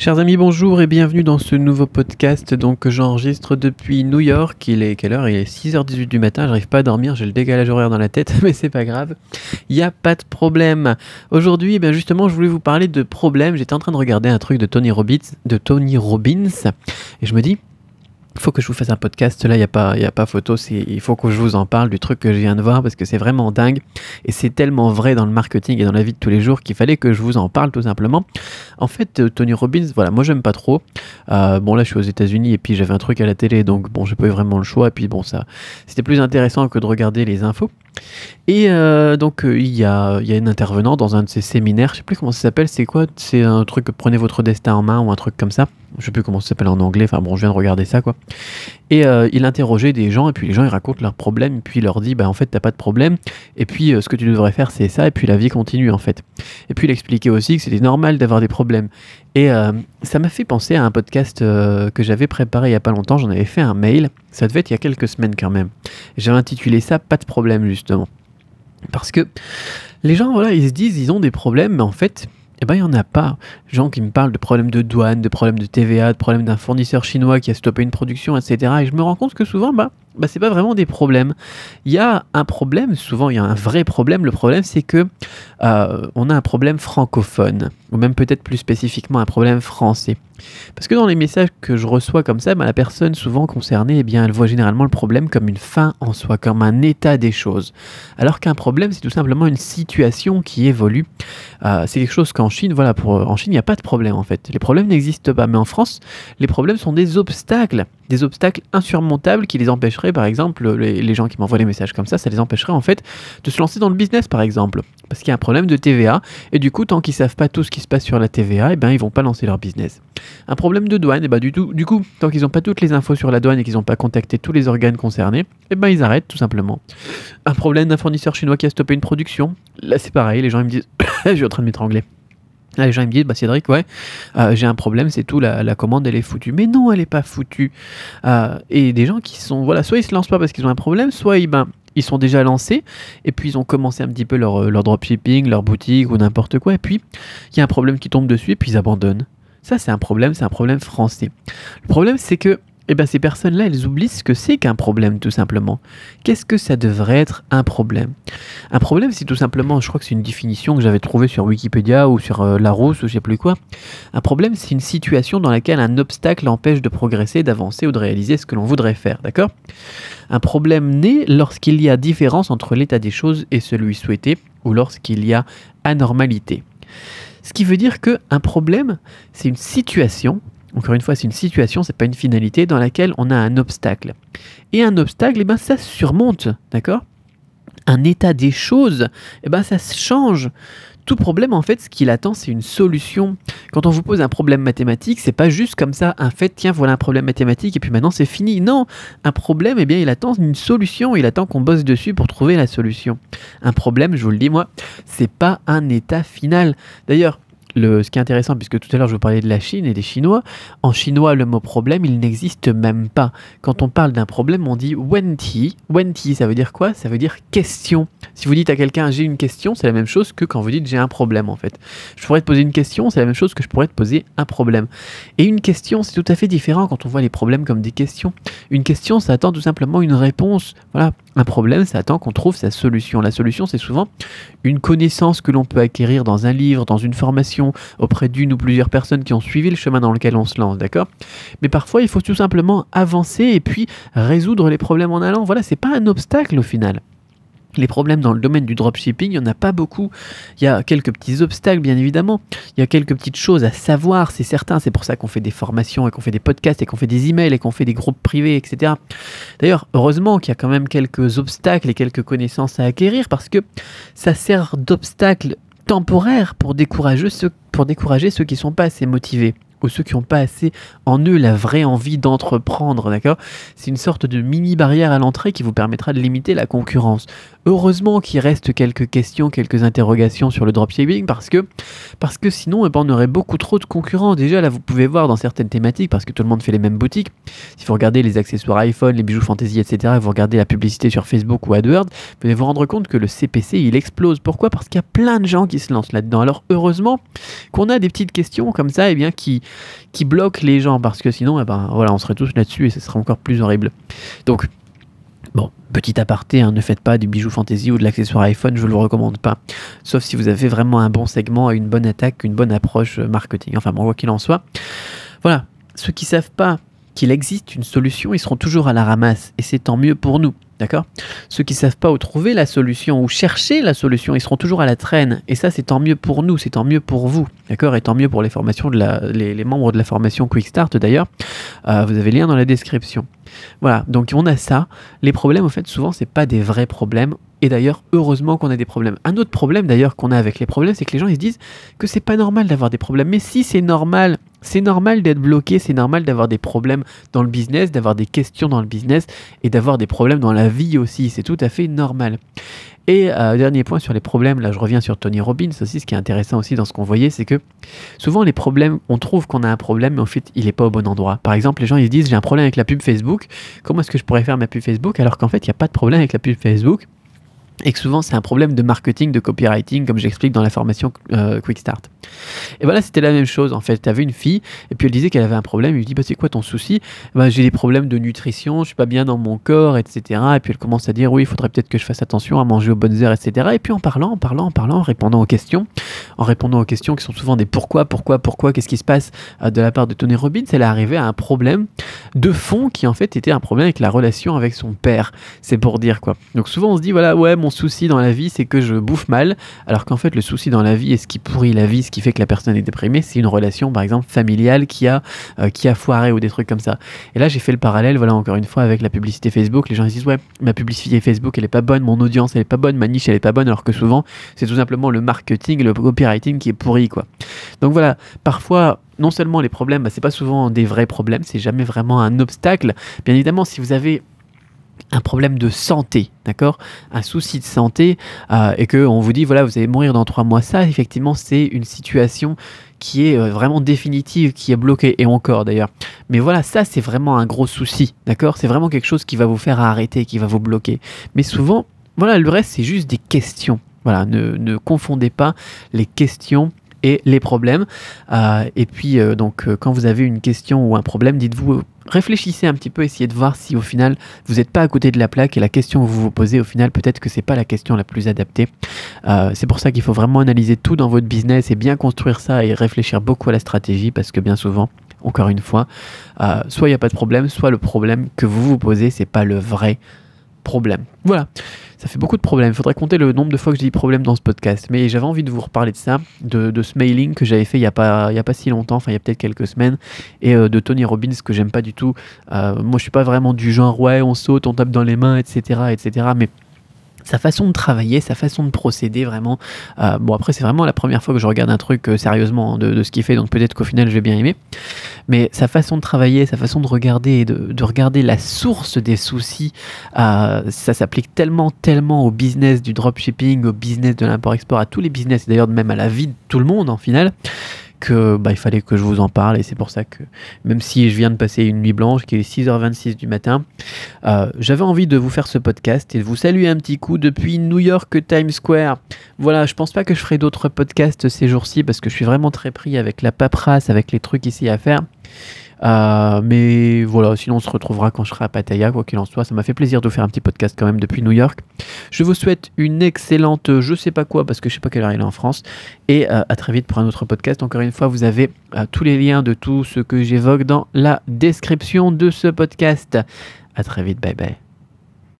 Chers amis, bonjour et bienvenue dans ce nouveau podcast donc que j'enregistre depuis New York. Il est quelle heure? Il est 6h18 du matin, j'arrive pas à dormir, j'ai le décalage horaire dans la tête, mais c'est pas grave. Il n'y a pas de problème. Aujourd'hui, eh justement, je voulais vous parler de problèmes. J'étais en train de regarder un truc de Tony Robbins, de Tony Robbins et je me dis faut que je vous fasse un podcast. Là, il n'y a, pas, y a pas photo. Il faut que je vous en parle du truc que je viens de voir parce que c'est vraiment dingue. Et c'est tellement vrai dans le marketing et dans la vie de tous les jours qu'il fallait que je vous en parle tout simplement. En fait, euh, Tony Robbins, voilà, moi j'aime pas trop. Euh, bon, là, je suis aux États-Unis et puis j'avais un truc à la télé. Donc, bon, j'ai pas eu vraiment le choix. Et puis, bon, ça, c'était plus intéressant que de regarder les infos. Et euh, donc, il y, a, y a une intervenante dans un de ces séminaires. Je sais plus comment ça s'appelle. C'est quoi? C'est un truc prenez votre destin en main ou un truc comme ça je sais plus comment ça s'appelle en anglais, enfin bon, je viens de regarder ça quoi. Et euh, il interrogeait des gens, et puis les gens ils racontent leurs problèmes, et puis il leur dit, bah en fait t'as pas de problème, et puis euh, ce que tu devrais faire c'est ça, et puis la vie continue en fait. Et puis il expliquait aussi que c'était normal d'avoir des problèmes. Et euh, ça m'a fait penser à un podcast que j'avais préparé il y a pas longtemps, j'en avais fait un mail, ça devait être il y a quelques semaines quand même. J'avais intitulé ça Pas de problème justement. Parce que les gens, voilà, ils se disent, ils ont des problèmes, mais en fait, eh ben, il n'y en a pas. Gens qui me parlent de problèmes de douane, de problèmes de TVA, de problèmes d'un fournisseur chinois qui a stoppé une production, etc. Et je me rends compte que souvent, bah, bah c'est pas vraiment des problèmes. Il y a un problème, souvent il y a un vrai problème. Le problème, c'est que euh, on a un problème francophone, ou même peut-être plus spécifiquement un problème français. Parce que dans les messages que je reçois comme ça, bah, la personne souvent concernée, eh bien, elle voit généralement le problème comme une fin en soi, comme un état des choses. Alors qu'un problème, c'est tout simplement une situation qui évolue. Euh, c'est quelque chose qu'en Chine, voilà, pour, en Chine, il n'y a pas de problème en fait. Les problèmes n'existent pas. Mais en France, les problèmes sont des obstacles, des obstacles insurmontables qui les empêcheraient, par exemple, les, gens qui m'envoient des messages comme ça, ça les empêcherait en fait de se lancer dans le business, par exemple. Parce qu'il y a un problème de TVA, et du coup, tant qu'ils savent pas tout ce qui se passe sur la TVA, eh ben, ils vont pas lancer leur business. Un problème de douane, et eh ben, du, coup, tant qu'ils n'ont pas toutes les infos sur la douane et qu'ils n'ont pas contacté tous les organes concernés, eh ben, ils arrêtent tout simplement. Un problème d'un fournisseur chinois qui a stoppé une production, là c'est pareil, les gens ils me disent, je suis en train de m'étrangler. Là, les gens me disent, bah Cédric, ouais, euh, j'ai un problème, c'est tout, la, commande elle est foutue. Mais non, elle est pas foutue. Euh, et des gens qui sont, voilà, soit ils se lancent pas parce qu'ils ont un problème, soit ils, ben, ils sont déjà lancés et puis ils ont commencé un petit peu leur, leur dropshipping, leur boutique ou n'importe quoi. Et puis il y a un problème qui tombe dessus et puis ils abandonnent. Ça, c'est un problème, c'est un problème français. Le problème, c'est que eh ben, ces personnes-là, elles oublient ce que c'est qu'un problème, tout simplement. Qu'est-ce que ça devrait être un problème? Un problème, c'est tout simplement, je crois que c'est une définition que j'avais trouvée sur Wikipédia ou sur euh, Larousse ou je sais plus quoi. Un problème, c'est une situation dans laquelle un obstacle empêche de progresser, d'avancer ou de réaliser ce que l'on voudrait faire, d'accord? Un problème naît lorsqu'il y a différence entre l'état des choses et celui souhaité ou lorsqu'il y a anormalité. Ce qui veut dire qu'un problème, c'est une situation encore une fois, c'est une situation, c'est pas une finalité dans laquelle on a un obstacle. Et un obstacle, eh ben, ça surmonte, d'accord? Un état des choses, eh ben, ça change. Tout problème, en fait, ce qu'il attend, c'est une solution. Quand on vous pose un problème mathématique, c'est pas juste comme ça, un fait, tiens, voilà un problème mathématique, et puis maintenant c'est fini. Non, un problème, eh bien, il attend une solution, il attend qu'on bosse dessus pour trouver la solution. Un problème, je vous le dis, moi, c'est pas un état final. D'ailleurs, ce qui est intéressant, puisque tout à l'heure je vous parlais de la Chine et des Chinois, en chinois le mot problème il n'existe même pas. Quand on parle d'un problème, on dit wenti. Wenti, ça veut dire quoi? Ça veut dire question. Si vous dites à quelqu'un j'ai une question, c'est la même chose que quand vous dites j'ai un problème en fait. Je pourrais te poser une question, c'est la même chose que je pourrais te poser un problème. Et une question, c'est tout à fait différent quand on voit les problèmes comme des questions. Une question, ça attend tout simplement une réponse. Voilà, un problème, ça attend qu'on trouve sa solution. La solution, c'est souvent une connaissance que l'on peut acquérir dans un livre, dans une formation, auprès d'une ou plusieurs personnes qui ont suivi le chemin dans lequel on se lance, d'accord? Mais parfois, il faut tout simplement avancer et puis résoudre les problèmes en allant. Voilà, c'est pas un obstacle au final. Les problèmes dans le domaine du dropshipping, il n'y en a pas beaucoup. Il y a quelques petits obstacles, bien évidemment. Il y a quelques petites choses à savoir, c'est certain. C'est pour ça qu'on fait des formations et qu'on fait des podcasts et qu'on fait des emails et qu'on fait des groupes privés, etc. D'ailleurs, heureusement qu'il y a quand même quelques obstacles et quelques connaissances à acquérir parce que ça sert d'obstacle temporaire pour décourager ceux, qui ne sont pas assez motivés ou ceux qui n'ont pas assez en eux la vraie envie d'entreprendre, C'est une sorte de mini barrière à l'entrée qui vous permettra de limiter la concurrence. Heureusement qu'il reste quelques questions, quelques interrogations sur le dropshipping parce que, parce que sinon, eh ben, on aurait beaucoup trop de concurrents. Déjà, là, vous pouvez voir dans certaines thématiques, parce que tout le monde fait les mêmes boutiques, si vous regardez les accessoires iPhone, les bijoux fantasy, etc., et vous regardez la publicité sur Facebook ou AdWords, vous allez vous rendre compte que le CPC, il explose. Pourquoi? Parce qu'il y a plein de gens qui se lancent là-dedans. Alors, heureusement qu'on a des petites questions comme ça, et eh bien, qui, qui bloquent les gens, parce que sinon, eh ben, voilà, on serait tous là-dessus et ce serait encore plus horrible. Donc, Bon, petit aparté, hein, ne faites pas du bijou fantasy ou de l'accessoire iPhone, je ne vous le recommande pas. Sauf si vous avez vraiment un bon segment, une bonne attaque, une bonne approche euh, marketing. Enfin bon, quoi qu'il en soit. Voilà, ceux qui savent pas qu'il existe une solution, ils seront toujours à la ramasse. Et c'est tant mieux pour nous. D'accord? Ceux qui ne savent pas où trouver la solution ou chercher la solution, ils seront toujours à la traîne. Et ça, c'est tant mieux pour nous, c'est tant mieux pour vous. D'accord? Et tant mieux pour les formations de la, les, membres de la formation Quick Start d'ailleurs. Euh, vous avez le lien dans la description. Voilà, donc on a ça. Les problèmes, en fait, souvent, c'est pas des vrais problèmes. Et d'ailleurs, heureusement qu'on a des problèmes. Un autre problème d'ailleurs qu'on a avec les problèmes, c'est que les gens ils se disent que c'est pas normal d'avoir des problèmes. Mais si c'est normal, c'est normal d'être bloqué, c'est normal d'avoir des problèmes dans le business, d'avoir des questions dans le business et d'avoir des problèmes dans la vie aussi. C'est tout à fait normal. Et euh, dernier point sur les problèmes, là je reviens sur Tony Robbins aussi, ce qui est intéressant aussi dans ce qu'on voyait, c'est que souvent les problèmes, on trouve qu'on a un problème, mais en fait il n'est pas au bon endroit. Par exemple, les gens ils se disent j'ai un problème avec la pub Facebook, comment est-ce que je pourrais faire ma pub Facebook alors qu'en fait il n'y a pas de problème avec la pub Facebook? Et que souvent c'est un problème de marketing, de copywriting, comme j'explique dans la formation euh, Quick Start. Et voilà, c'était la même chose en fait. Tu avais une fille, et puis elle disait qu'elle avait un problème. Il lui dit bah, C'est quoi ton souci? Bah, J'ai des problèmes de nutrition, je suis pas bien dans mon corps, etc. Et puis elle commence à dire Oui, il faudrait peut-être que je fasse attention à manger aux bonnes heures, etc. Et puis en parlant, en parlant, en parlant, en répondant aux questions, en répondant aux questions qui sont souvent des pourquoi, pourquoi, pourquoi, qu'est-ce qui se passe euh, de la part de Tony Robbins, elle est arrivée à un problème de fond qui en fait était un problème avec la relation avec son père. C'est pour dire quoi. Donc souvent on se dit Voilà, ouais, mon souci dans la vie, c'est que je bouffe mal, alors qu'en fait, le souci dans la vie et ce qui pourrit la vie, ce qui fait que la personne est déprimée, c'est une relation, par exemple, familiale qui a, euh, qui a foiré ou des trucs comme ça. Et là, j'ai fait le parallèle, voilà, encore une fois, avec la publicité Facebook. Les gens disent, ouais, ma publicité Facebook, elle est pas bonne, mon audience, elle est pas bonne, ma niche, elle est pas bonne, alors que souvent, c'est tout simplement le marketing, le copywriting qui est pourri, quoi. Donc voilà, parfois, non seulement les problèmes, bah, c'est pas souvent des vrais problèmes, c'est jamais vraiment un obstacle. Bien évidemment, si vous avez un problème de santé, d'accord? Un souci de santé, euh, et qu'on vous dit, voilà, vous allez mourir dans trois mois, ça, effectivement, c'est une situation qui est euh, vraiment définitive, qui est bloquée, et encore d'ailleurs. Mais voilà, ça, c'est vraiment un gros souci, d'accord? C'est vraiment quelque chose qui va vous faire arrêter, qui va vous bloquer. Mais souvent, voilà, le reste, c'est juste des questions. Voilà, ne, ne confondez pas les questions et les problèmes. Euh, et puis, euh, donc, quand vous avez une question ou un problème, dites-vous, réfléchissez un petit peu, essayez de voir si au final vous n'êtes pas à côté de la plaque et la question que vous vous posez, au final, peut-être que c'est pas la question la plus adaptée. c'est pour ça qu'il faut vraiment analyser tout dans votre business et bien construire ça et réfléchir beaucoup à la stratégie parce que bien souvent, encore une fois, soit il n'y a pas de problème, soit le problème que vous vous posez, c'est pas le vrai problème. Voilà, ça fait beaucoup de problèmes. Il faudrait compter le nombre de fois que je dis problème dans ce podcast. Mais j'avais envie de vous reparler de ça, de, ce mailing que j'avais fait il n'y a, pas, il y a pas si longtemps, enfin il y a peut-être quelques semaines, et euh, de Tony Robbins que j'aime pas du tout. Euh, moi je suis pas vraiment du genre ouais on saute, on tape dans les mains, etc. etc. mais sa façon de travailler, sa façon de procéder vraiment. Euh, bon après c'est vraiment la première fois que je regarde un truc sérieusement de, ce qu'il fait, donc peut-être qu'au final je vais bien aimer. Mais sa façon de travailler, sa façon de regarder et de, regarder la source des soucis, euh, ça s'applique tellement, tellement au business du dropshipping, au business de l'import-export, à tous les business, d'ailleurs même à la vie de tout le monde en final que bah, il fallait que je vous en parle et c'est pour ça que même si je viens de passer une nuit blanche qui est 6h26 du matin, euh, j'avais envie de vous faire ce podcast et de vous saluer un petit coup depuis New York Times Square. Voilà, je pense pas que je ferai d'autres podcasts ces jours-ci parce que je suis vraiment très pris avec la paperasse, avec les trucs ici à faire. Euh, mais voilà, sinon on se retrouvera quand je serai à Pattaya, quoi qu'il en soit. Ça m'a fait plaisir de vous faire un petit podcast quand même depuis New York. Je vous souhaite une excellente, je sais pas quoi, parce que je sais pas quelle heure il est en France. Et euh, à très vite pour un autre podcast. Encore une fois, vous avez euh, tous les liens de tout ce que j'évoque dans la description de ce podcast. À très vite, bye bye.